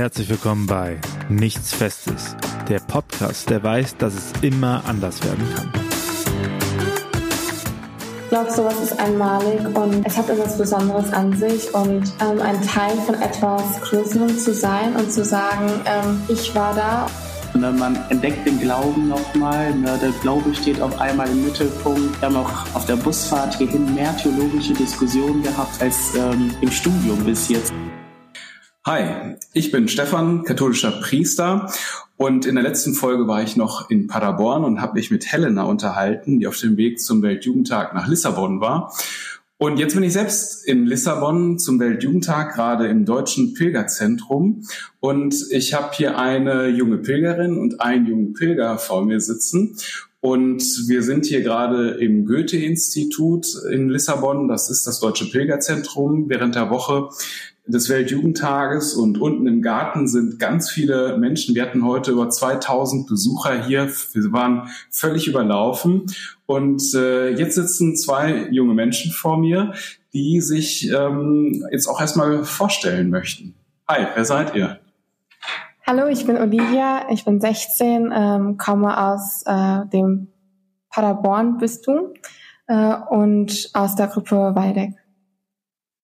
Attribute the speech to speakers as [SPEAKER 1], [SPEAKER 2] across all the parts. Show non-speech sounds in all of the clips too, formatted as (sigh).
[SPEAKER 1] Herzlich willkommen bei Nichts Festes, der Podcast, der weiß, dass es immer anders werden kann.
[SPEAKER 2] Ich glaube, sowas ist einmalig und es hat etwas Besonderes an sich und ähm, ein Teil von etwas Größerem zu sein und zu sagen, ähm, ich war da.
[SPEAKER 3] Ne, man entdeckt den Glauben nochmal. Ne, der Glaube steht auf einmal im Mittelpunkt. Wir haben auch auf der Busfahrt hierhin mehr theologische Diskussionen gehabt als ähm, im Studium bis jetzt.
[SPEAKER 4] Hi, ich bin Stefan, katholischer Priester und in der letzten Folge war ich noch in Paderborn und habe mich mit Helena unterhalten, die auf dem Weg zum Weltjugendtag nach Lissabon war. Und jetzt bin ich selbst in Lissabon zum Weltjugendtag, gerade im Deutschen Pilgerzentrum. Und ich habe hier eine junge Pilgerin und einen jungen Pilger vor mir sitzen. Und wir sind hier gerade im Goethe-Institut in Lissabon. Das ist das Deutsche Pilgerzentrum. Während der Woche des Weltjugendtages und unten im Garten sind ganz viele Menschen. Wir hatten heute über 2000 Besucher hier. Wir waren völlig überlaufen. Und äh, jetzt sitzen zwei junge Menschen vor mir, die sich ähm, jetzt auch erstmal vorstellen möchten. Hi, wer seid ihr?
[SPEAKER 2] Hallo, ich bin Olivia, ich bin 16, ähm, komme aus äh, dem Paderborn-Bistum äh, und aus der Gruppe Waldeck.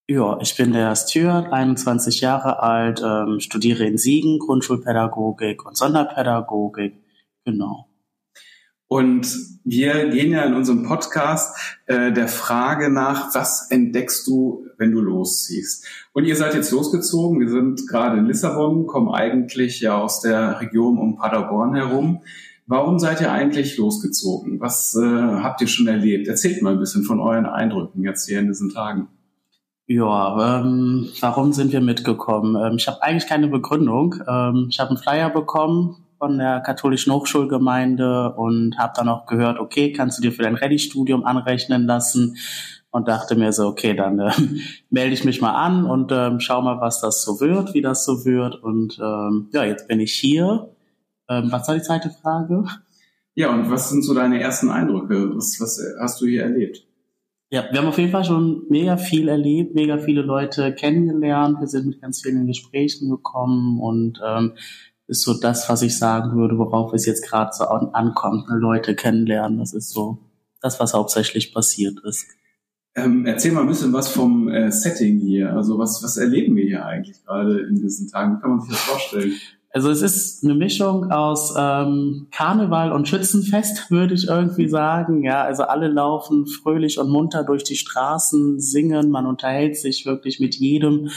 [SPEAKER 3] Ja, ich bin der Stuart, 21 Jahre alt, ähm, studiere in Siegen Grundschulpädagogik und Sonderpädagogik. Genau.
[SPEAKER 4] Und wir gehen ja in unserem Podcast äh, der Frage nach, was entdeckst du, wenn du losziehst? Und ihr seid jetzt losgezogen. Wir sind gerade in Lissabon, kommen eigentlich ja aus der Region um Paderborn herum. Warum seid ihr eigentlich losgezogen? Was äh, habt ihr schon erlebt? Erzählt mal ein bisschen von euren Eindrücken jetzt hier in diesen Tagen.
[SPEAKER 3] Ja, ähm, warum sind wir mitgekommen? Ähm, ich habe eigentlich keine Begründung. Ähm, ich habe einen Flyer bekommen von der katholischen Hochschulgemeinde und habe dann auch gehört, okay, kannst du dir für dein Ready-Studium anrechnen lassen? Und dachte mir so, okay, dann äh, (laughs) melde ich mich mal an und ähm, schau mal, was das so wird, wie das so wird. Und ähm, ja, jetzt bin ich hier. Ähm, was war die zweite Frage?
[SPEAKER 4] Ja, und was sind so deine ersten Eindrücke? Was, was hast du hier erlebt?
[SPEAKER 3] Ja, wir haben auf jeden Fall schon mega viel erlebt, mega viele Leute kennengelernt. Wir sind mit ganz vielen Gesprächen gekommen und ähm, ist so das, was ich sagen würde, worauf es jetzt gerade so ankommt. Ne? Leute kennenlernen, das ist so das, was hauptsächlich passiert ist.
[SPEAKER 4] Ähm, erzähl mal ein bisschen was vom äh, Setting hier. Also was, was erleben wir hier eigentlich gerade in diesen Tagen? Wie kann man sich das vorstellen?
[SPEAKER 3] Also es ist eine Mischung aus ähm, Karneval und Schützenfest, (laughs) würde ich irgendwie sagen. Ja, also alle laufen fröhlich und munter durch die Straßen, singen, man unterhält sich wirklich mit jedem.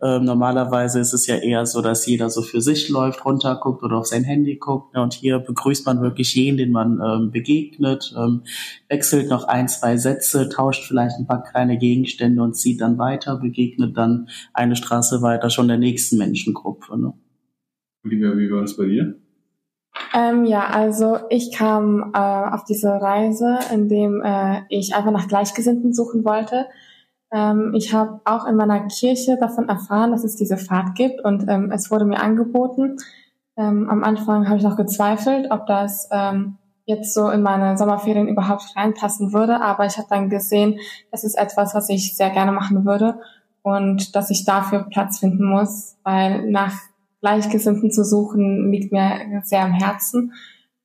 [SPEAKER 3] Ähm, normalerweise ist es ja eher so, dass jeder so für sich läuft, runterguckt oder auf sein Handy guckt. Ne? Und hier begrüßt man wirklich jeden, den man ähm, begegnet, ähm, wechselt noch ein, zwei Sätze, tauscht vielleicht ein paar kleine Gegenstände und zieht dann weiter, begegnet dann eine Straße weiter schon der nächsten Menschengruppe. Ne?
[SPEAKER 4] Olivia, wie war das bei dir?
[SPEAKER 2] Ähm, ja, also ich kam äh, auf diese Reise, indem äh, ich einfach nach Gleichgesinnten suchen wollte. Ähm, ich habe auch in meiner Kirche davon erfahren, dass es diese Fahrt gibt und ähm, es wurde mir angeboten. Ähm, am Anfang habe ich noch gezweifelt, ob das ähm, jetzt so in meine Sommerferien überhaupt reinpassen würde, aber ich habe dann gesehen, das ist etwas, was ich sehr gerne machen würde und dass ich dafür Platz finden muss, weil nach Gleichgesinnten zu suchen, liegt mir sehr am Herzen.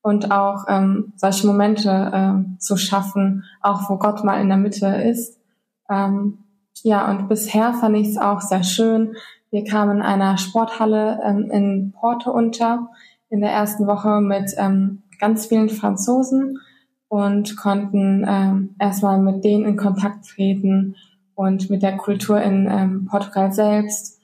[SPEAKER 2] Und auch ähm, solche Momente äh, zu schaffen, auch wo Gott mal in der Mitte ist. Ähm, ja, und bisher fand ich es auch sehr schön. Wir kamen in einer Sporthalle ähm, in Porto unter in der ersten Woche mit ähm, ganz vielen Franzosen und konnten ähm, erstmal mit denen in Kontakt treten und mit der Kultur in ähm, Portugal selbst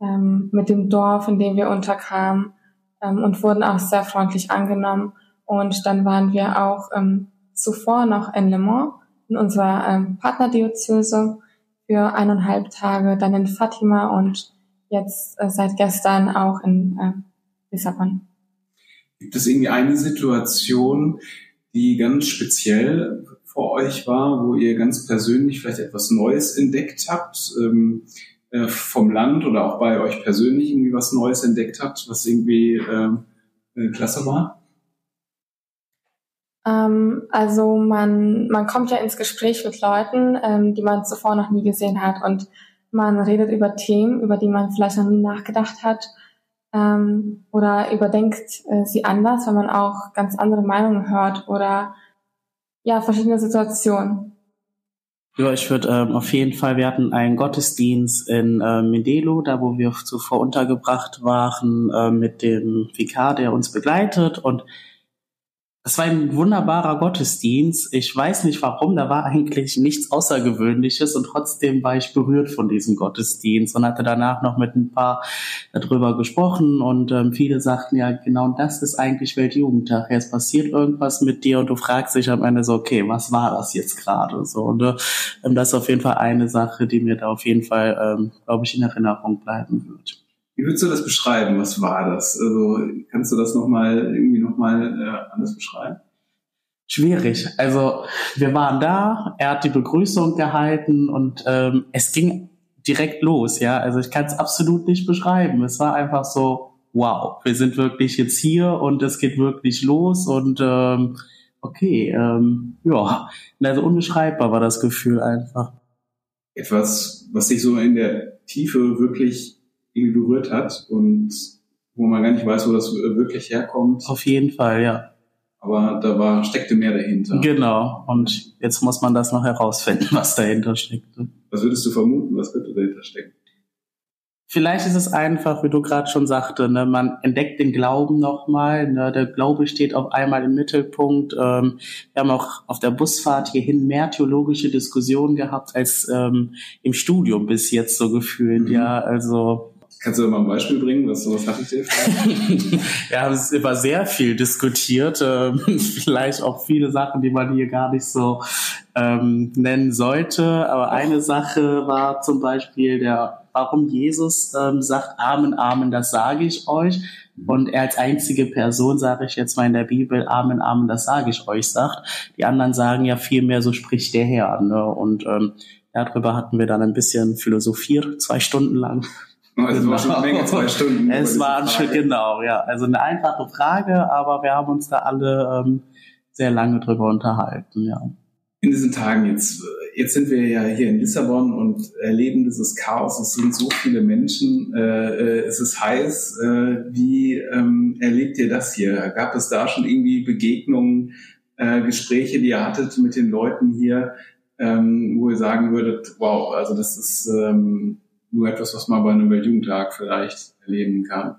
[SPEAKER 2] ähm, mit dem Dorf, in dem wir unterkamen ähm, und wurden auch sehr freundlich angenommen. Und dann waren wir auch ähm, zuvor noch in Le Mans, in unserer ähm, Partnerdiözese für eineinhalb Tage, dann in Fatima und jetzt äh, seit gestern auch in äh, Lissabon.
[SPEAKER 4] Gibt es irgendwie eine Situation, die ganz speziell vor euch war, wo ihr ganz persönlich vielleicht etwas Neues entdeckt habt? Ähm, äh, vom Land oder auch bei euch persönlich irgendwie was Neues entdeckt habt, was irgendwie ähm, äh, klasse war?
[SPEAKER 2] Ähm, also man, man kommt ja ins Gespräch mit Leuten, ähm, die man zuvor noch nie gesehen hat und man redet über Themen, über die man vielleicht noch nie nachgedacht hat. ähm, oder überdenkt äh, sie anders, wenn man auch ganz andere Meinungen hört oder ja, verschiedene Situationen.
[SPEAKER 3] Ja, ich würde ähm, auf jeden Fall, wir hatten einen Gottesdienst in äh, Mindelo, da wo wir zuvor untergebracht waren, äh, mit dem Vikar, der uns begleitet. Und es war ein wunderbarer Gottesdienst. Ich weiß nicht warum, da war eigentlich nichts Außergewöhnliches und trotzdem war ich berührt von diesem Gottesdienst und hatte danach noch mit ein paar darüber gesprochen und ähm, viele sagten ja, genau das ist eigentlich Weltjugendtag. Jetzt passiert irgendwas mit dir und du fragst dich am Ende so, okay, was war das jetzt gerade? So, und äh, das ist auf jeden Fall eine Sache, die mir da auf jeden Fall, ähm, glaube ich, in Erinnerung bleiben wird.
[SPEAKER 4] Wie würdest du das beschreiben? Was war das? Also kannst du das nochmal irgendwie nochmal äh, anders beschreiben?
[SPEAKER 3] Schwierig. Also wir waren da, er hat die Begrüßung gehalten und ähm, es ging direkt los, ja. Also ich kann es absolut nicht beschreiben. Es war einfach so, wow, wir sind wirklich jetzt hier und es geht wirklich los und ähm, okay, ähm, ja, also unbeschreibbar war das Gefühl einfach.
[SPEAKER 4] Etwas, was sich so in der Tiefe wirklich irgendwie berührt hat und wo man gar nicht weiß, wo das wirklich herkommt.
[SPEAKER 3] Auf jeden Fall, ja.
[SPEAKER 4] Aber da war, steckte mehr dahinter.
[SPEAKER 3] Genau. Und jetzt muss man das noch herausfinden, (laughs) was dahinter steckt.
[SPEAKER 4] Was würdest du vermuten? Was könnte dahinter stecken?
[SPEAKER 3] Vielleicht ist es einfach, wie du gerade schon sagte, ne, man entdeckt den Glauben nochmal. Ne, der Glaube steht auf einmal im Mittelpunkt. Ähm, wir haben auch auf der Busfahrt hierhin mehr theologische Diskussionen gehabt als ähm, im Studium bis jetzt so gefühlt. Mhm. Ja, also
[SPEAKER 4] Kannst du mal ein Beispiel bringen, was sowas hattet ihr?
[SPEAKER 3] Wir haben es über sehr viel diskutiert, ähm, (laughs) vielleicht auch viele Sachen, die man hier gar nicht so ähm, nennen sollte. Aber eine Sache war zum Beispiel der, warum Jesus ähm, sagt, Amen, Amen, das sage ich euch. Und er als einzige Person, sage ich jetzt mal in der Bibel, Amen, Amen, das sage ich euch, sagt. Die anderen sagen ja viel mehr, so spricht der Herr. Ne? Und ähm, darüber hatten wir dann ein bisschen philosophiert, zwei Stunden lang.
[SPEAKER 4] Also genau. war schon eine Menge, zwei Stunden. (laughs)
[SPEAKER 3] Es war schon, genau, ja. Also eine einfache Frage, aber wir haben uns da alle ähm, sehr lange drüber unterhalten, ja.
[SPEAKER 4] In diesen Tagen jetzt, jetzt sind wir ja hier in Lissabon und erleben dieses Chaos. Es sind so viele Menschen, äh, äh es ist heiß. Äh, wie ähm, erlebt ihr das hier? Gab es da schon irgendwie Begegnungen, äh, Gespräche, die ihr hattet mit den Leuten hier, ähm, wo ihr sagen würdet, wow, also das ist ähm, nur etwas, was man bei einem Weltjugendtag vielleicht erleben kann.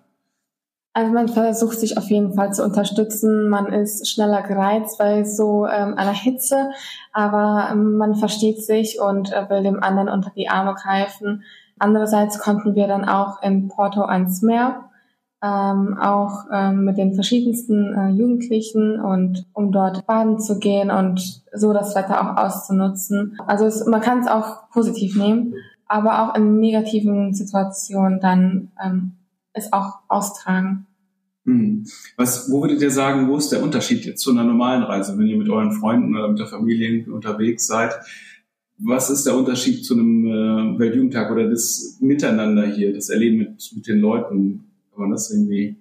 [SPEAKER 2] Also man versucht sich auf jeden Fall zu unterstützen. Man ist schneller gereizt bei so ähm, einer Hitze, aber ähm, man versteht sich und äh, will dem anderen unter die Arme greifen. Andererseits konnten wir dann auch in Porto ans Meer, ähm, auch ähm, mit den verschiedensten äh, Jugendlichen und um dort baden zu gehen und so das Wetter auch auszunutzen. Also es, man kann es auch positiv nehmen aber auch in negativen Situationen dann ähm, es auch austragen.
[SPEAKER 4] Hm. Was, wo würdet ihr sagen, wo ist der Unterschied jetzt zu einer normalen Reise, wenn ihr mit euren Freunden oder mit der Familie unterwegs seid? Was ist der Unterschied zu einem äh, Weltjugendtag oder das Miteinander hier, das Erleben mit, mit den Leuten? Kann man das irgendwie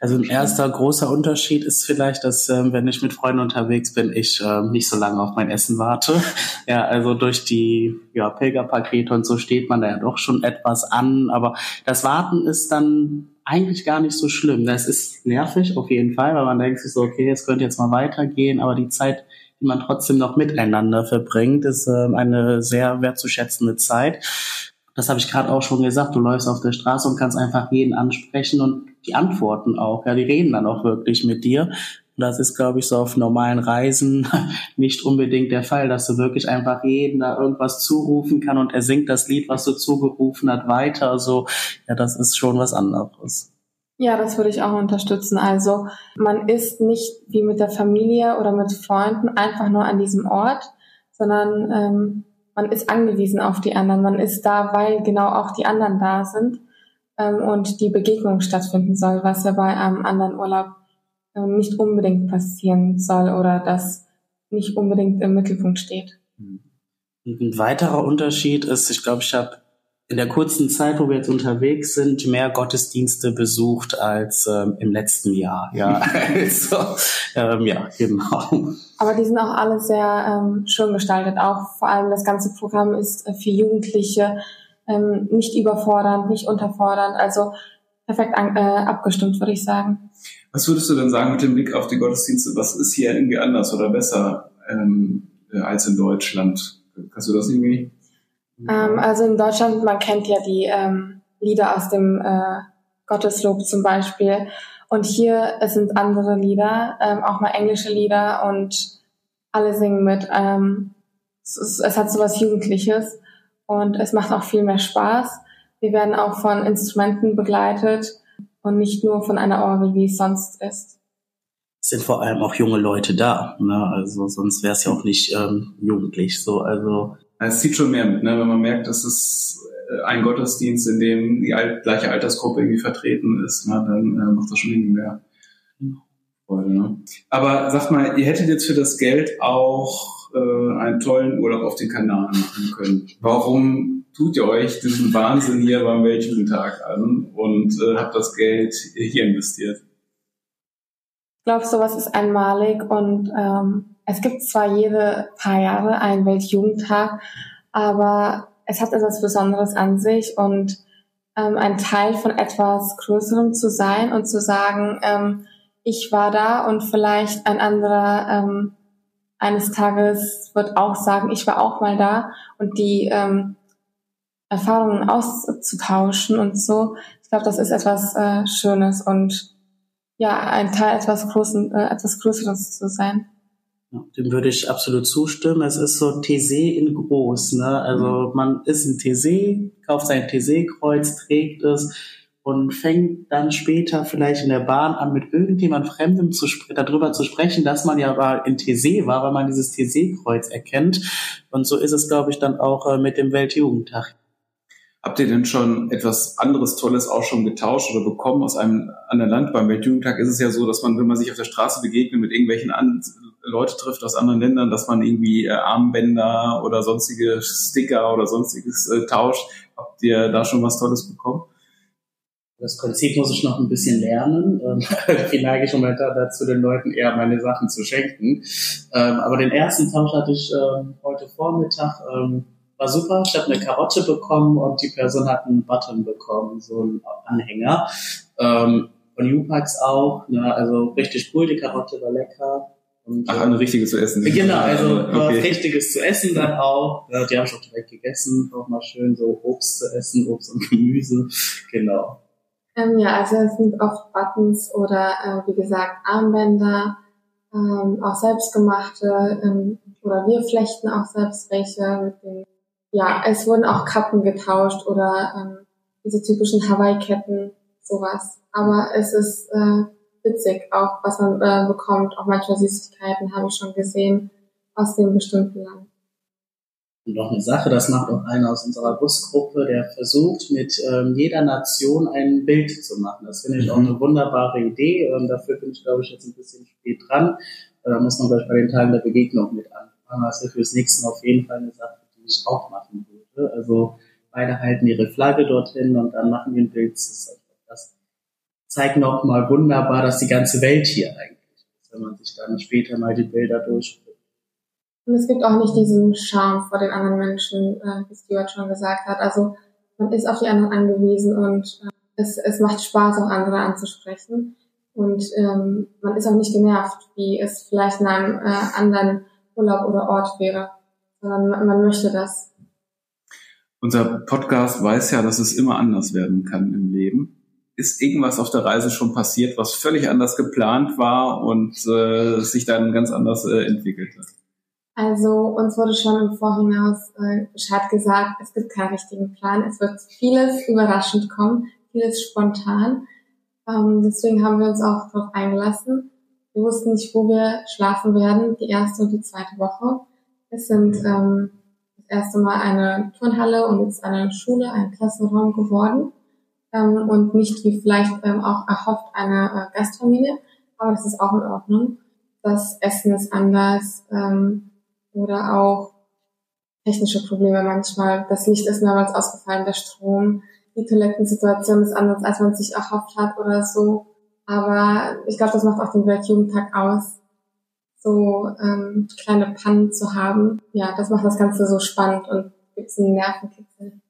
[SPEAKER 3] also ein erster großer Unterschied ist vielleicht, dass ähm, wenn ich mit Freunden unterwegs bin, ich ähm, nicht so lange auf mein Essen warte. (laughs) Ja, also durch die ja, Pilgerpakete und so steht man da ja doch schon etwas an, aber das Warten ist dann eigentlich gar nicht so schlimm. Das ist nervig auf jeden Fall, weil man denkt sich so, okay, es könnte jetzt mal weitergehen, aber die Zeit, die man trotzdem noch miteinander verbringt, ist ähm, eine sehr wertzuschätzende Zeit. Das habe ich gerade auch schon gesagt. Du läufst auf der Straße und kannst einfach jeden ansprechen und die antworten auch. Ja, die reden dann auch wirklich mit dir. Und das ist, glaube ich, so auf normalen Reisen (laughs) nicht unbedingt der Fall, dass du wirklich einfach jeden da irgendwas zurufen kann und er singt das Lied, was du zugerufen hat, weiter. Also, ja, das ist schon was anderes.
[SPEAKER 2] Ja, das würde ich auch unterstützen. Also, man ist nicht wie mit der Familie oder mit Freunden einfach nur an diesem Ort, sondern ähm, man ist angewiesen auf die anderen. Man ist da, weil genau auch die anderen da sind ähm, und die Begegnung stattfinden soll, was ja bei einem anderen Urlaub äh, nicht unbedingt passieren soll oder das nicht unbedingt im Mittelpunkt steht.
[SPEAKER 3] Ein weiterer Unterschied ist, ich glaube, ich habe in der kurzen Zeit, wo wir jetzt unterwegs sind, mehr Gottesdienste besucht als ähm, im letzten Jahr. Ja, (laughs) also, ähm, ja, genau.
[SPEAKER 2] Aber die sind auch alle sehr ähm, schön gestaltet. Auch vor allem das ganze Programm ist äh, für Jugendliche ähm, nicht überfordernd, nicht unterfordernd. Also perfekt an, äh, abgestimmt, würde ich sagen.
[SPEAKER 4] Was würdest du denn sagen mit dem Blick auf die Gottesdienste? Was ist hier irgendwie anders oder besser ähm, äh, als in Deutschland? Kannst du das irgendwie?
[SPEAKER 2] Ähm, also in Deutschland, man kennt ja die ähm, Lieder aus dem äh, Gotteslob zum Beispiel. Und hier sind andere Lieder, ähm, auch mal englische Lieder und alle singen mit. Ähm, es, ist, es hat so was Jugendliches und es macht auch viel mehr Spaß. Wir werden auch von Instrumenten begleitet und nicht nur von einer Orgel, wie es sonst ist.
[SPEAKER 3] Es sind vor allem auch junge Leute da, ne? also sonst wäre es ja auch nicht ähm, jugendlich so. Also
[SPEAKER 4] es zieht schon mehr mit, ne? wenn man merkt, dass es äh, ein Gottesdienst, in dem die alt, gleiche Altersgruppe irgendwie vertreten ist, ne? dann äh, macht das schon irgendwie mehr. Freude, ne? Aber sagt mal, ihr hättet jetzt für das Geld auch äh, einen tollen Urlaub auf den Kanaren machen können. Warum tut ihr euch diesen Wahnsinn hier beim Weltjugendtag an und äh, habt das Geld hier investiert?
[SPEAKER 2] Ich glaube, sowas ist einmalig und ähm, es gibt zwar jede paar Jahre einen Weltjugendtag, aber es hat etwas Besonderes an sich und ähm, ein Teil von etwas Größerem zu sein und zu sagen, ähm, ich war da und vielleicht ein anderer ähm, eines Tages wird auch sagen, ich war auch mal da und die ähm, Erfahrungen auszutauschen und so. Ich glaube, das ist etwas äh, Schönes und ja, ein Teil etwas Großen, äh, etwas Größeres zu sein.
[SPEAKER 3] Dem würde ich absolut zustimmen. Es ist so TC in groß, ne? Also man ist ein TC, kauft sein TC-Kreuz, trägt es und fängt dann später vielleicht in der Bahn an, mit irgendjemand Fremdem zu darüber zu sprechen, dass man ja mal in TC war, weil man dieses TC-Kreuz erkennt. Und so ist es, glaube ich, dann auch äh, mit dem Weltjugendtag.
[SPEAKER 4] Habt ihr denn schon etwas anderes Tolles auch schon getauscht oder bekommen aus einem anderen Land? Beim Weltjugendtag ist es ja so, dass man, wenn man sich auf der Straße begegnet, mit irgendwelchen an Leute trifft aus anderen Ländern, dass man irgendwie äh, Armbänder oder sonstige Sticker oder sonstiges äh, tauscht. Habt ihr da schon was Tolles bekommen?
[SPEAKER 3] Das Prinzip muss ich noch ein bisschen lernen. Ähm, (laughs) irgendwie neige ich momentan dazu, den Leuten eher meine Sachen zu schenken. Ähm, aber den ersten Tausch hatte ich ähm, heute Vormittag ähm, war super. Ich habe eine Karotte bekommen und die Person hat einen Button bekommen, so einen Anhänger. Ähm, von U-Packs auch. Ne? Also richtig cool, die Karotte war lecker.
[SPEAKER 4] Und, Ach, eine richtige zu essen.
[SPEAKER 3] Genau, also (laughs) okay. was richtiges zu essen dann auch. Ja, die habe ich auch direkt gegessen. Auch mal schön so Obst zu essen, Obst und Gemüse. (laughs) Genau.
[SPEAKER 2] Ähm, ja, also es sind oft Buttons oder äh, wie gesagt Armbänder, ähm, auch selbstgemachte ähm, oder wir flechten auch selbst welche mit den ja, es wurden auch Kappen getauscht oder ähm, diese typischen Hawaii-Ketten, sowas. Aber es ist äh, witzig, auch was man äh, bekommt. Auch manchmal Süßigkeiten habe ich schon gesehen aus dem bestimmten Land.
[SPEAKER 3] Und noch eine Sache, das macht auch einer aus unserer Busgruppe, der versucht, mit ähm, jeder Nation ein Bild zu machen. Das finde ich auch mhm. eine wunderbare Idee. Ähm, dafür bin ich, glaube ich, jetzt ein bisschen spät dran. Äh, da muss man gleich bei den Tagen der Begegnung mit anfangen. Das ist fürs nächste Mal auf jeden Fall eine Sache, ich auch machen würde. Also beide halten ihre Flagge dorthin und dann machen wir ein Bild. Das zeigt nochmal wunderbar, dass die ganze Welt hier eigentlich ist, wenn man sich dann später mal die Bilder durchspricht.
[SPEAKER 2] Und es gibt auch nicht diesen Charme vor den anderen Menschen, äh, wie Stuart schon gesagt hat. Also man ist auf die anderen angewiesen und äh, es, es macht Spaß, auch andere anzusprechen. Und ähm, man ist auch nicht genervt, wie es vielleicht in einem äh, anderen Urlaub oder Ort wäre sondern man möchte das.
[SPEAKER 4] Unser Podcast weiß ja, dass es immer anders werden kann im Leben. Ist irgendwas auf der Reise schon passiert, was völlig anders geplant war und äh, sich dann ganz anders äh, entwickelt hat?
[SPEAKER 2] Also uns wurde schon im Vorhinaus äh, Bescheid gesagt, es gibt keinen richtigen Plan. Es wird vieles überraschend kommen, vieles spontan. Ähm, deswegen haben wir uns auch darauf eingelassen. Wir wussten nicht, wo wir schlafen werden, die erste und die zweite Woche. Es sind ähm, das erste Mal eine Turnhalle und jetzt eine Schule, ein Klassenraum geworden. Ähm, und nicht wie vielleicht ähm, auch erhofft eine äh, Gastfamilie, aber das ist auch in Ordnung. Das Essen ist anders ähm, oder auch technische Probleme manchmal. Das Licht ist mehrmals ausgefallen, der Strom. Die Toilettensituation ist anders, als man sich erhofft hat oder so. Aber ich glaube, das macht auch den Weltjugendtag aus so ähm, kleine Pannen zu haben. Ja, das macht das Ganze so spannend und gibt einen Nervenkitzel.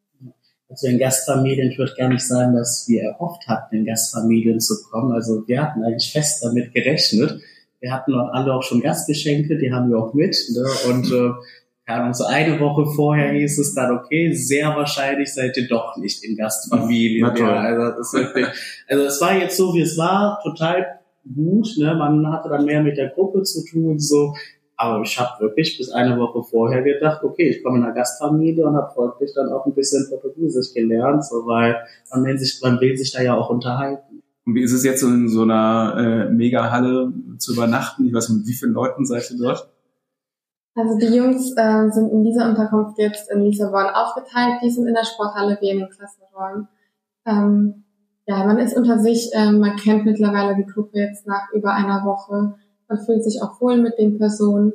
[SPEAKER 3] Also in Gastfamilien, ich würde gar nicht sagen, dass wir erhofft hatten, in Gastfamilien zu kommen. Also wir hatten eigentlich fest damit gerechnet. Wir hatten auch alle auch schon Gastgeschenke, die haben wir auch mit. Ne? Und äh, ja, so eine Woche vorher hieß es dann, okay, sehr wahrscheinlich seid ihr doch nicht in Gastfamilien. Ja, also, das wirklich, also es war jetzt so, wie es war, total gut. Ne? Man hatte dann mehr mit der Gruppe zu tun. So. Aber ich habe wirklich bis eine Woche vorher gedacht, okay, ich komme in eine Gastfamilie und habe folglich dann auch ein bisschen Portugiesisch gelernt, so, weil man, will sich, man will sich da ja auch unterhalten.
[SPEAKER 4] Und wie ist es jetzt in so einer äh, Megahalle zu übernachten? Ich weiß nicht, mit wie vielen Leuten seid ihr dort?
[SPEAKER 2] Also die Jungs äh, sind in dieser Unterkunft jetzt in Lissabon aufgeteilt. Die sind in der Sporthalle, wir in den Klassenräumen. Ähm, ja, man ist unter sich, äh, man kennt mittlerweile die Gruppe jetzt nach über einer Woche. Man fühlt sich auch wohl mit den Personen.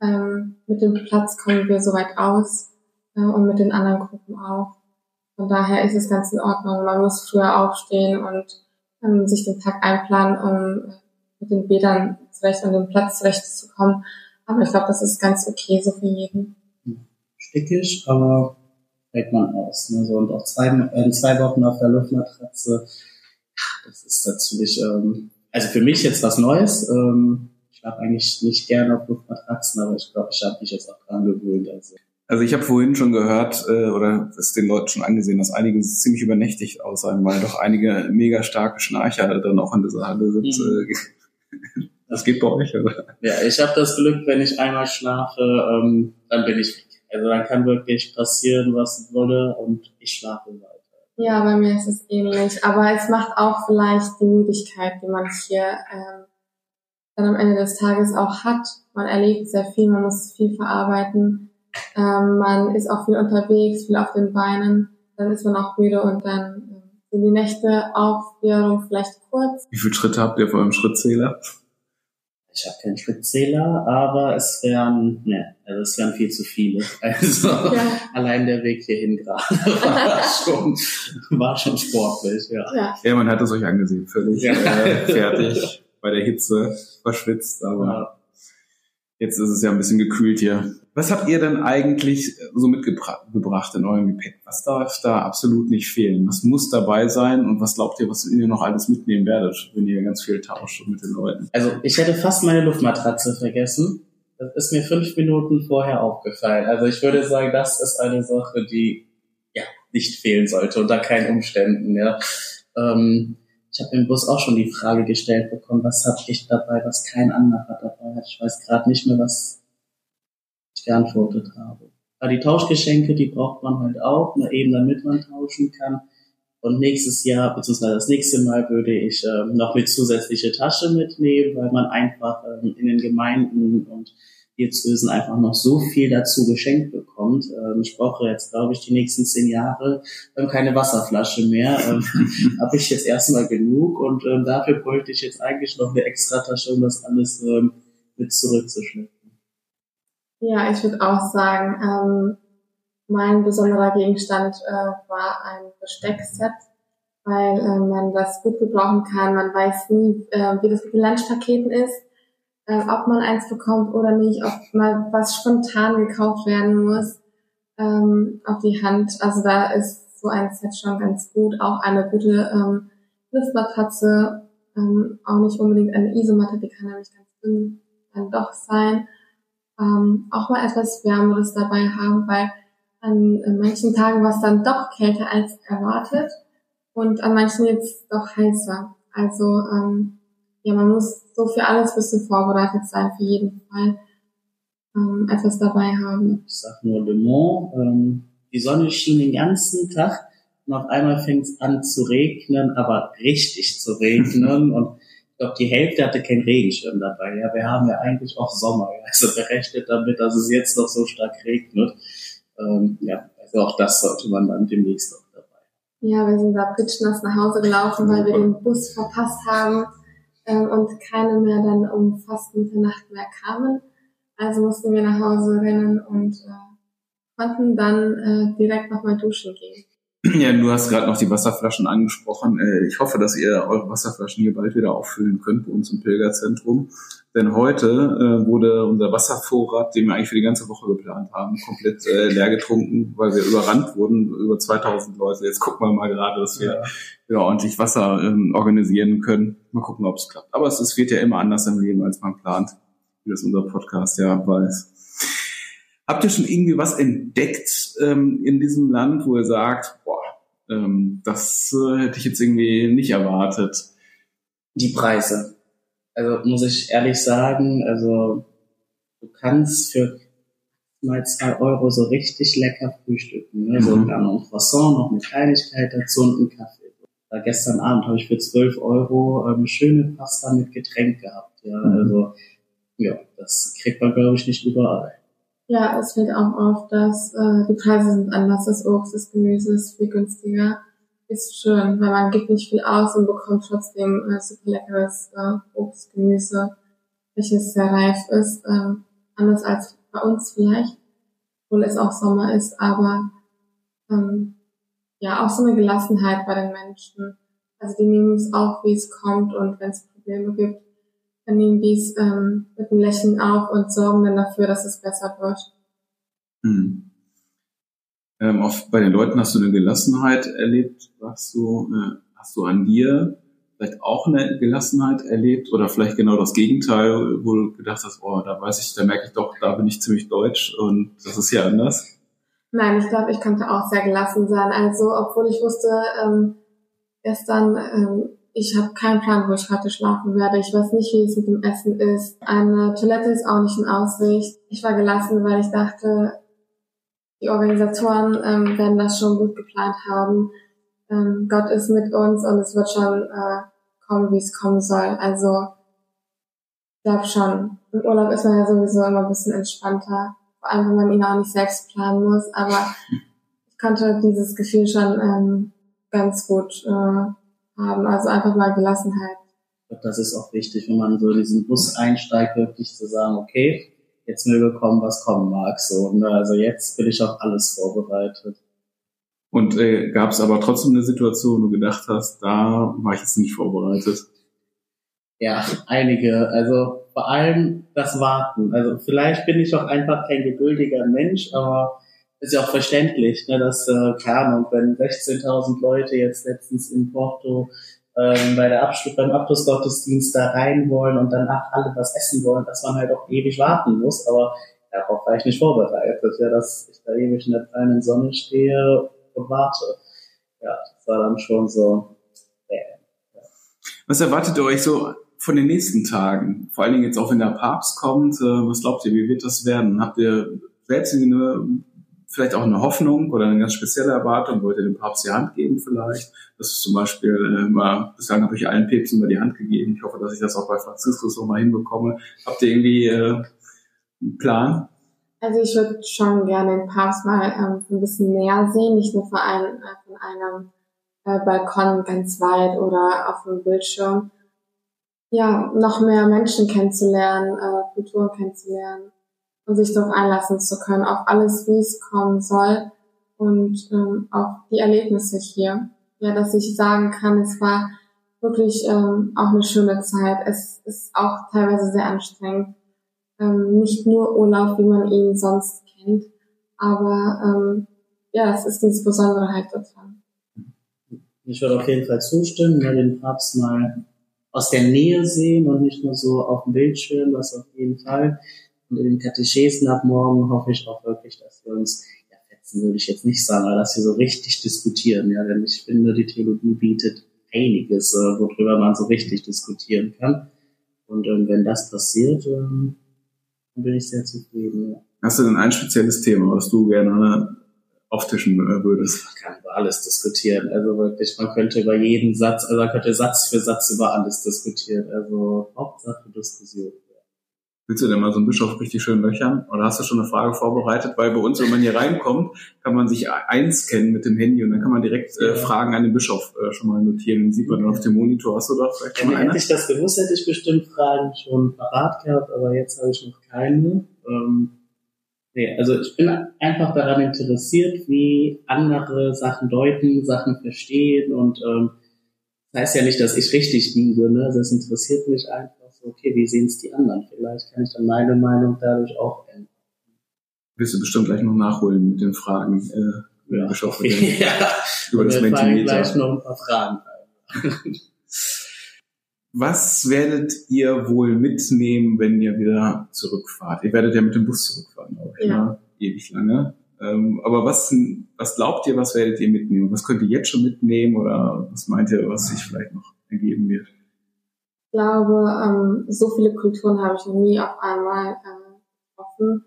[SPEAKER 2] Ähm, mit dem Platz kommen wir soweit aus äh, und mit den anderen Gruppen auch. Von daher ist es ganz in Ordnung. Man muss früher aufstehen und ähm, sich den Tag einplanen, um mit den Bädern zurecht und den Platz zurechtzukommen. Aber ich glaube, das ist ganz okay so für jeden.
[SPEAKER 3] Stickig, aber hält man aus. Ne? So, und auch zwei, äh, zwei Wochen auf der Luftmatratze, das ist natürlich, ähm, also für mich jetzt was Neues. Ähm, ich habe eigentlich nicht gerne auf Luftmatratzen, aber ich glaube, ich habe mich jetzt auch dran gewöhnt. Also.
[SPEAKER 4] Also ich habe vorhin schon gehört äh, oder es den Leuten schon angesehen, dass einige ziemlich übernächtig aussahen, weil doch einige mega starke Schnarcher dann auch in dieser Halle sind. Mhm. Äh, (laughs) das geht bei euch, oder?
[SPEAKER 3] Ja, ich habe das Glück, wenn ich einmal schlafe, ähm, dann bin ich weg. Also dann kann wirklich passieren, was wolle und ich schlafe weiter.
[SPEAKER 2] Ja, bei mir ist es ähnlich. Aber es macht auch vielleicht die Müdigkeit, die man hier ähm, dann am Ende des Tages auch hat. Man erlebt sehr viel, man muss viel verarbeiten. Ähm, man ist auch viel unterwegs, viel auf den Beinen. Dann ist man auch müde und dann äh, sind die Nächte auch wiederum vielleicht kurz.
[SPEAKER 4] Wie viele Schritte habt ihr vor eurem Schrittzähler?
[SPEAKER 3] Ich habe keinen Schrittzähler, aber es wären, ne, also es wären viel zu viele. (laughs) Also ja. allein der Weg hierhin gerade (laughs) war schon, war schon sportlich, ja.
[SPEAKER 4] ja. Ja, man hat es euch angesehen, völlig ja. äh, fertig bei der Hitze, verschwitzt, aber ja. jetzt ist es ja ein bisschen gekühlt hier. Was habt ihr denn eigentlich so mitgebracht in eurem Gepäck? Was darf da absolut nicht fehlen? Was muss dabei sein und was glaubt ihr, was ihr noch alles mitnehmen werdet, wenn ihr ganz viel tauscht mit den Leuten?
[SPEAKER 3] Also ich hätte fast meine Luftmatratze vergessen. Das ist mir fünf Minuten vorher aufgefallen. Also ich würde sagen, das ist eine Sache, die ja nicht fehlen sollte unter keinen Umständen. Ja. Ähm, ich habe im Bus auch schon die Frage gestellt bekommen, was habe ich dabei, was kein anderer dabei hat. Ich weiß gerade nicht mehr, was geantwortet habe. Aber die Tauschgeschenke, die braucht man halt auch, nur eben damit man tauschen kann. Und nächstes Jahr, beziehungsweise das nächste Mal würde ich äh, noch eine zusätzliche Tasche mitnehmen, weil man einfach ähm, in den Gemeinden und Diözesen einfach noch so viel dazu geschenkt bekommt. Ähm, ich brauche jetzt, glaube ich, die nächsten zehn Jahre ähm, keine Wasserflasche mehr. Ähm, (laughs) Habe ich jetzt erstmal genug und ähm, dafür bräuchte ich jetzt eigentlich noch eine extra Tasche, um das alles ähm, mit zurückzuschleppen.
[SPEAKER 2] Ja, ich würde auch sagen, ähm, mein besonderer Gegenstand äh, war ein Besteckset, weil äh, man das gut gebrauchen kann. Man weiß nie, äh, wie das mit den Lunchpaketen ist, äh, ob man eins bekommt oder nicht, ob mal was spontan gekauft werden muss ähm, auf die Hand. Also da ist so ein Set schon ganz gut. Auch eine gute ähm, Luftmatratze, ähm, auch nicht unbedingt eine Isomatte, die kann nämlich ganz dünn dann doch sein ähm, auch mal etwas Wärmeres dabei haben, weil an, an manchen Tagen war es dann doch kälter als erwartet und an manchen jetzt doch heißer. Also ähm, ja, man muss so für alles bisschen vorbereitet sein, für jeden Fall ähm, etwas dabei haben.
[SPEAKER 3] Ich sag nur Le Mans, ähm, die Sonne schien den ganzen Tag und auf einmal fängt es an zu regnen, aber richtig zu regnen (laughs) und ich glaube, die Hälfte hatte keinen Regenschirm dabei. Ja, wir haben ja eigentlich auch Sommer. Also berechnet damit, dass es jetzt noch so stark regnet. Ähm, ja, also auch das sollte man dann demnächst noch dabei.
[SPEAKER 2] Ja, wir sind da pitschnass nach Hause gelaufen, weil wir den Bus verpasst haben ähm, und keine mehr dann um fast Mitternacht mehr kamen. Also mussten wir nach Hause rennen und äh, konnten dann äh, direkt nochmal duschen gehen. (clears throat)
[SPEAKER 4] Ja, du hast gerade noch die Wasserflaschen angesprochen. Äh, ich hoffe, dass ihr eure Wasserflaschen hier bald wieder auffüllen könnt bei uns im Pilgerzentrum. Denn heute äh, wurde unser Wasservorrat, den wir eigentlich für die ganze Woche geplant haben, komplett äh, leer getrunken, weil wir überrannt wurden, über 2000 Leute. Jetzt gucken wir mal gerade, dass wir ja. wieder ordentlich Wasser ähm, organisieren können. Mal gucken, ob es klappt. Aber es, es wird ja immer anders im Leben, als man plant, wie das unser Podcast ja weiß. Habt ihr schon irgendwie was entdeckt ähm, in diesem Land, wo ihr sagt, boah, ähm, das äh, hätte ich jetzt irgendwie nicht erwartet?
[SPEAKER 3] Die Preise. Also muss ich ehrlich sagen, also du kannst für mal zwei Euro so richtig lecker frühstücken. Ne? Mhm. So ein Croissant, noch eine Kleinigkeit dazu und einen Kaffee. Da gestern Abend habe ich für zwölf Euro ähm, schöne Pasta mit Getränk gehabt. Ja, mhm. also ja, das kriegt man glaube ich nicht überall.
[SPEAKER 2] Ja, es fällt auch auf, dass äh, die Preise sind anders. Das Obst, das Gemüse ist viel günstiger. Ist schön, weil man gibt nicht viel aus und bekommt trotzdem äh, super leckeres äh, Obst, Gemüse, welches sehr reif ist. Äh, anders als bei uns vielleicht, obwohl es auch Sommer ist, aber ähm, ja, auch so eine Gelassenheit bei den Menschen. Also die nehmen es auch, wie es kommt und wenn es Probleme gibt, dann nehmen die es ähm, mit einem Lächeln auf und sorgen dann dafür, dass es besser wird.
[SPEAKER 4] Hm. Ähm, oft bei den Leuten hast du eine Gelassenheit erlebt, sagst du, äh, hast du an dir vielleicht auch eine Gelassenheit erlebt oder vielleicht genau das Gegenteil, wo du gedacht hast, oh, da weiß ich, da merke ich doch, da bin ich ziemlich deutsch und das ist hier anders?
[SPEAKER 2] Nein, ich glaube, ich konnte auch sehr gelassen sein. Also, obwohl ich wusste, ähm, gestern ähm, ich habe keinen Plan, wo ich heute schlafen werde. Ich weiß nicht, wie es mit dem Essen ist. Eine Toilette ist auch nicht in Aussicht. Ich war gelassen, weil ich dachte, die Organisatoren ähm, werden das schon gut geplant haben. Ähm, Gott ist mit uns und es wird schon äh, kommen, wie es kommen soll. Also ich glaube schon. Im Urlaub ist man ja sowieso immer ein bisschen entspannter, vor allem wenn man ihn auch nicht selbst planen muss. Aber ich konnte dieses Gefühl schon ähm, ganz gut äh, haben. Also einfach mal Gelassenheit.
[SPEAKER 3] Das ist auch wichtig, wenn man so diesen Bus einsteigt, wirklich zu sagen, okay, jetzt möge kommen, was kommen mag. So, ne? Also jetzt bin ich auf alles vorbereitet.
[SPEAKER 4] Und äh, gab es aber trotzdem eine Situation, wo du gedacht hast, da war ich jetzt nicht vorbereitet?
[SPEAKER 3] Ja, einige. Also vor allem das Warten. Also vielleicht bin ich auch einfach kein geduldiger Mensch, aber ist ja auch verständlich, ne, dass, äh, keine Ahnung, wenn 16.000 Leute jetzt letztens in Porto ähm, bei der Abschluss, beim Abschlussgottesdienst da rein wollen und danach alle was essen wollen, dass man halt auch ewig warten muss, aber darauf war ich nicht vorbereitet, ja, dass ich da ewig in der kleinen Sonne stehe und warte. Ja, das war dann schon so, äh, ja.
[SPEAKER 4] Was erwartet ihr euch so von den nächsten Tagen? Vor allen Dingen jetzt auch, wenn der Papst kommt, äh, was glaubt ihr, wie wird das werden? Habt ihr selbst eine vielleicht auch eine Hoffnung oder eine ganz spezielle Erwartung, wollt ihr dem Papst die Hand geben vielleicht. Das ist zum Beispiel äh, mal, bislang habe ich allen Päpsten mal die Hand gegeben. Ich hoffe, dass ich das auch bei Franziskus so mal hinbekomme. Habt ihr irgendwie äh, einen Plan?
[SPEAKER 2] Also ich würde schon gerne den Papst mal ähm, ein bisschen näher sehen, nicht nur von einem, äh, von einem äh, Balkon ganz weit oder auf dem Bildschirm. Ja, noch mehr Menschen kennenzulernen, äh, Kulturen kennenzulernen und sich darauf einlassen zu können, auf alles, wie es kommen soll und ähm, auf die Erlebnisse hier. Ja, dass ich sagen kann, es war wirklich ähm, auch eine schöne Zeit. Es ist auch teilweise sehr anstrengend. Ähm, nicht nur Urlaub, wie man ihn sonst kennt, aber ähm, ja, es ist dieses Besondere halt daran.
[SPEAKER 3] Ich würde auf jeden Fall zustimmen, ja, den Papst mal aus der Nähe sehen und nicht nur so auf dem Bildschirm, das auf jeden Fall. Und in den Katechesen ab morgen hoffe ich auch wirklich, dass wir uns, ja, fetzen würde ich jetzt nicht sagen, aber dass wir so richtig diskutieren, ja, denn ich finde, die Theologie bietet einiges, äh, worüber man so richtig diskutieren kann. Und ähm, wenn das passiert, ähm, dann bin ich sehr zufrieden. Ja.
[SPEAKER 4] Hast du denn ein spezielles Thema, was du gerne auftischen äh, würdest?
[SPEAKER 3] Man kann über alles diskutieren. Also wirklich, man könnte über jeden Satz, also man könnte Satz für Satz über alles diskutieren. Also Hauptsache Diskussion.
[SPEAKER 4] Willst du denn mal so einen Bischof richtig schön löchern? Oder hast du schon eine Frage vorbereitet? Weil bei uns, wenn man hier reinkommt, kann man sich einscannen mit dem Handy und dann kann man direkt äh, Fragen an den Bischof äh, schon mal notieren. Den sieht man dann auf dem Monitor. Hast du da vielleicht
[SPEAKER 3] schon ja, eine? Hätte ich das gewusst, hätte ich bestimmt Fragen schon parat gehabt, aber jetzt habe ich noch keine. Ähm, Nee, also ich bin einfach daran interessiert, wie andere Sachen deuten, Sachen verstehen und ähm, das heißt ja nicht, dass ich richtig liege, ne? Das interessiert mich einfach okay, wie sehen es die anderen? Vielleicht kann ich dann meine Meinung dadurch auch ändern.
[SPEAKER 4] Wirst du bestimmt gleich noch nachholen mit den Fragen, äh,
[SPEAKER 3] ja.
[SPEAKER 4] Bischof, (laughs)
[SPEAKER 3] ja.
[SPEAKER 4] über das
[SPEAKER 3] Wir
[SPEAKER 4] Mentimeter.
[SPEAKER 3] gleich noch ein paar Fragen. (laughs)
[SPEAKER 4] Was werdet ihr wohl mitnehmen, wenn ihr wieder zurückfahrt? Ihr werdet ja mit dem Bus zurückfahren, glaube ich,
[SPEAKER 2] Ja.
[SPEAKER 4] ne? ewig lange. Ähm, aber was, was glaubt ihr, was werdet ihr mitnehmen? Was könnt ihr jetzt schon mitnehmen oder was meint ihr, was sich vielleicht noch ergeben wird?
[SPEAKER 2] Glaube, ähm, so viele Kulturen habe ich noch nie auf einmal äh, getroffen.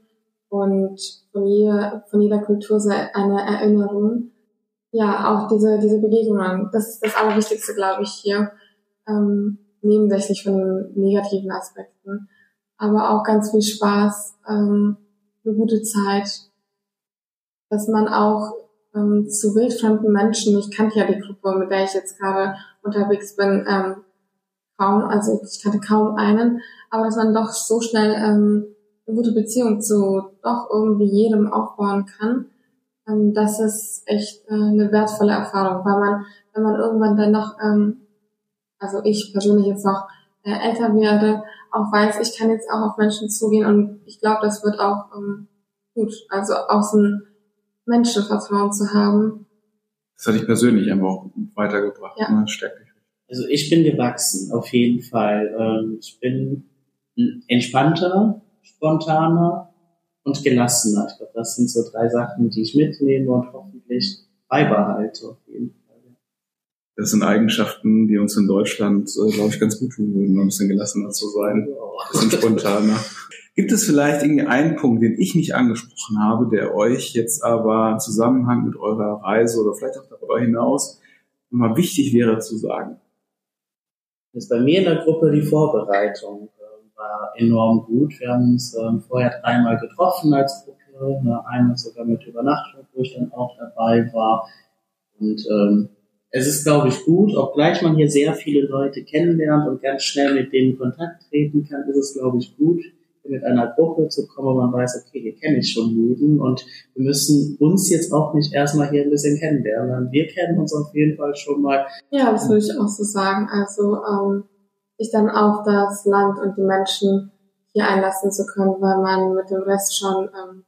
[SPEAKER 2] Und von jeder, von jeder Kultur sei eine Erinnerung. Ja, auch diese, diese Begegnungen, das ist das Allerwichtigste, glaube ich, hier, ähm, nebensächlich von den negativen Aspekten, aber auch ganz viel Spaß, ähm, eine gute Zeit, dass man auch ähm, zu wildfremden Menschen, ich kannte ja die Gruppe, mit der ich jetzt gerade unterwegs bin, ähm, kaum, also ich kannte kaum einen, aber dass man doch so schnell ähm, eine gute Beziehung zu doch irgendwie jedem aufbauen kann, ähm, das ist echt äh, eine wertvolle Erfahrung, weil man, wenn man irgendwann dann noch, ähm, also ich persönlich jetzt noch äh, älter werde, auch weiß, ich kann jetzt auch auf Menschen zugehen und ich glaube, das wird auch ähm, gut, also auch so ein Menschenvertrauen zu haben.
[SPEAKER 4] Das hat dich persönlich einfach auch weitergebracht.
[SPEAKER 2] Ja.
[SPEAKER 4] Ne? Stärkt dich.
[SPEAKER 3] Also ich bin gewachsen, auf jeden Fall. Ähm, Ich bin entspannter, spontaner und gelassener. Ich glaube, das sind so drei Sachen, die ich mitnehme und hoffentlich beibehalte auf jeden Fall.
[SPEAKER 4] Das sind Eigenschaften, die uns in Deutschland, äh, glaube ich, ganz gut tun würden, ein bisschen gelassener zu sein. Ein bisschen spontaner. Gibt es vielleicht irgendwie einen Punkt, den ich nicht angesprochen habe, der euch jetzt aber im Zusammenhang mit eurer Reise oder vielleicht auch darüber hinaus nochmal wichtig wäre zu sagen?
[SPEAKER 3] Ist bei mir in der Gruppe die Vorbereitung äh, war enorm gut. Wir haben uns ähm, vorher dreimal getroffen als Gruppe, ne, einmal sogar mit Übernachtung, wo ich dann auch dabei war. Und ähm, es ist, glaube ich, gut, obgleich man hier sehr viele Leute kennenlernt und ganz schnell mit denen Kontakt treten kann, ist es, glaube ich, gut, mit einer Gruppe zu kommen, wo man weiß, okay, hier kenne ich schon jeden und wir müssen uns jetzt auch nicht erstmal hier ein bisschen kennenlernen. sondern Wir kennen uns auf jeden Fall schon mal.
[SPEAKER 2] Ja, das würde ich auch so sagen. Also ähm, sich dann auf das Land und die Menschen hier einlassen zu können, weil man mit dem Rest schon ähm,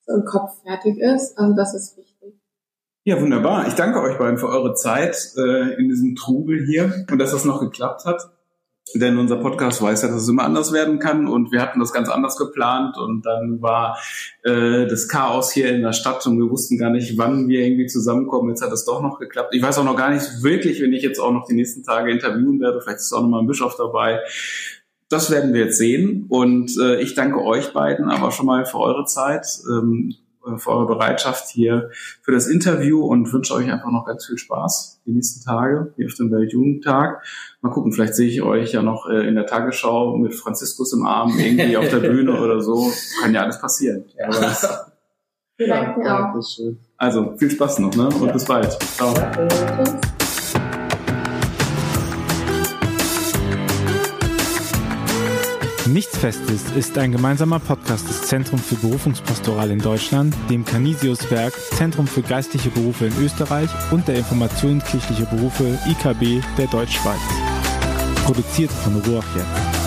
[SPEAKER 2] so im Kopf fertig ist. Also das ist wichtig.
[SPEAKER 4] Ja, wunderbar. Ich danke euch beiden für eure Zeit äh, in diesem Trubel hier und dass das noch geklappt hat. Denn unser Podcast weiß ja, dass es immer anders werden kann und wir hatten das ganz anders geplant und dann war äh, das Chaos hier in der Stadt und wir wussten gar nicht, wann wir irgendwie zusammenkommen. Jetzt hat es doch noch geklappt. Ich weiß auch noch gar nicht wirklich, wenn ich jetzt auch noch die nächsten Tage interviewen werde. Vielleicht ist auch noch mal ein Bischof dabei. Das werden wir jetzt sehen und äh, ich danke euch beiden aber schon mal für eure Zeit. Ähm, für eure Bereitschaft hier für das Interview und wünsche euch einfach noch ganz viel Spaß die nächsten Tage hier auf dem Weltjugendtag. Mal gucken, vielleicht sehe ich euch ja noch äh, in der Tagesschau mit Franziskus im Arm irgendwie auf der Bühne (laughs) oder so. Kann ja alles passieren.
[SPEAKER 3] Ja.
[SPEAKER 4] Aber das,
[SPEAKER 2] Wir danken auch.
[SPEAKER 3] Dankeschön.
[SPEAKER 4] also viel Spaß noch ne? und
[SPEAKER 3] Ja.
[SPEAKER 4] bis bald. Ciao.
[SPEAKER 2] Tschüss.
[SPEAKER 1] Nichts Festes ist ein gemeinsamer Podcast des Zentrum für Berufungspastoral in Deutschland, dem Canisius-Werk, Zentrum für geistliche Berufe in Österreich und der Information kirchliche Berufe IKB der Deutschschweiz. Produziert von Ruach jetzt.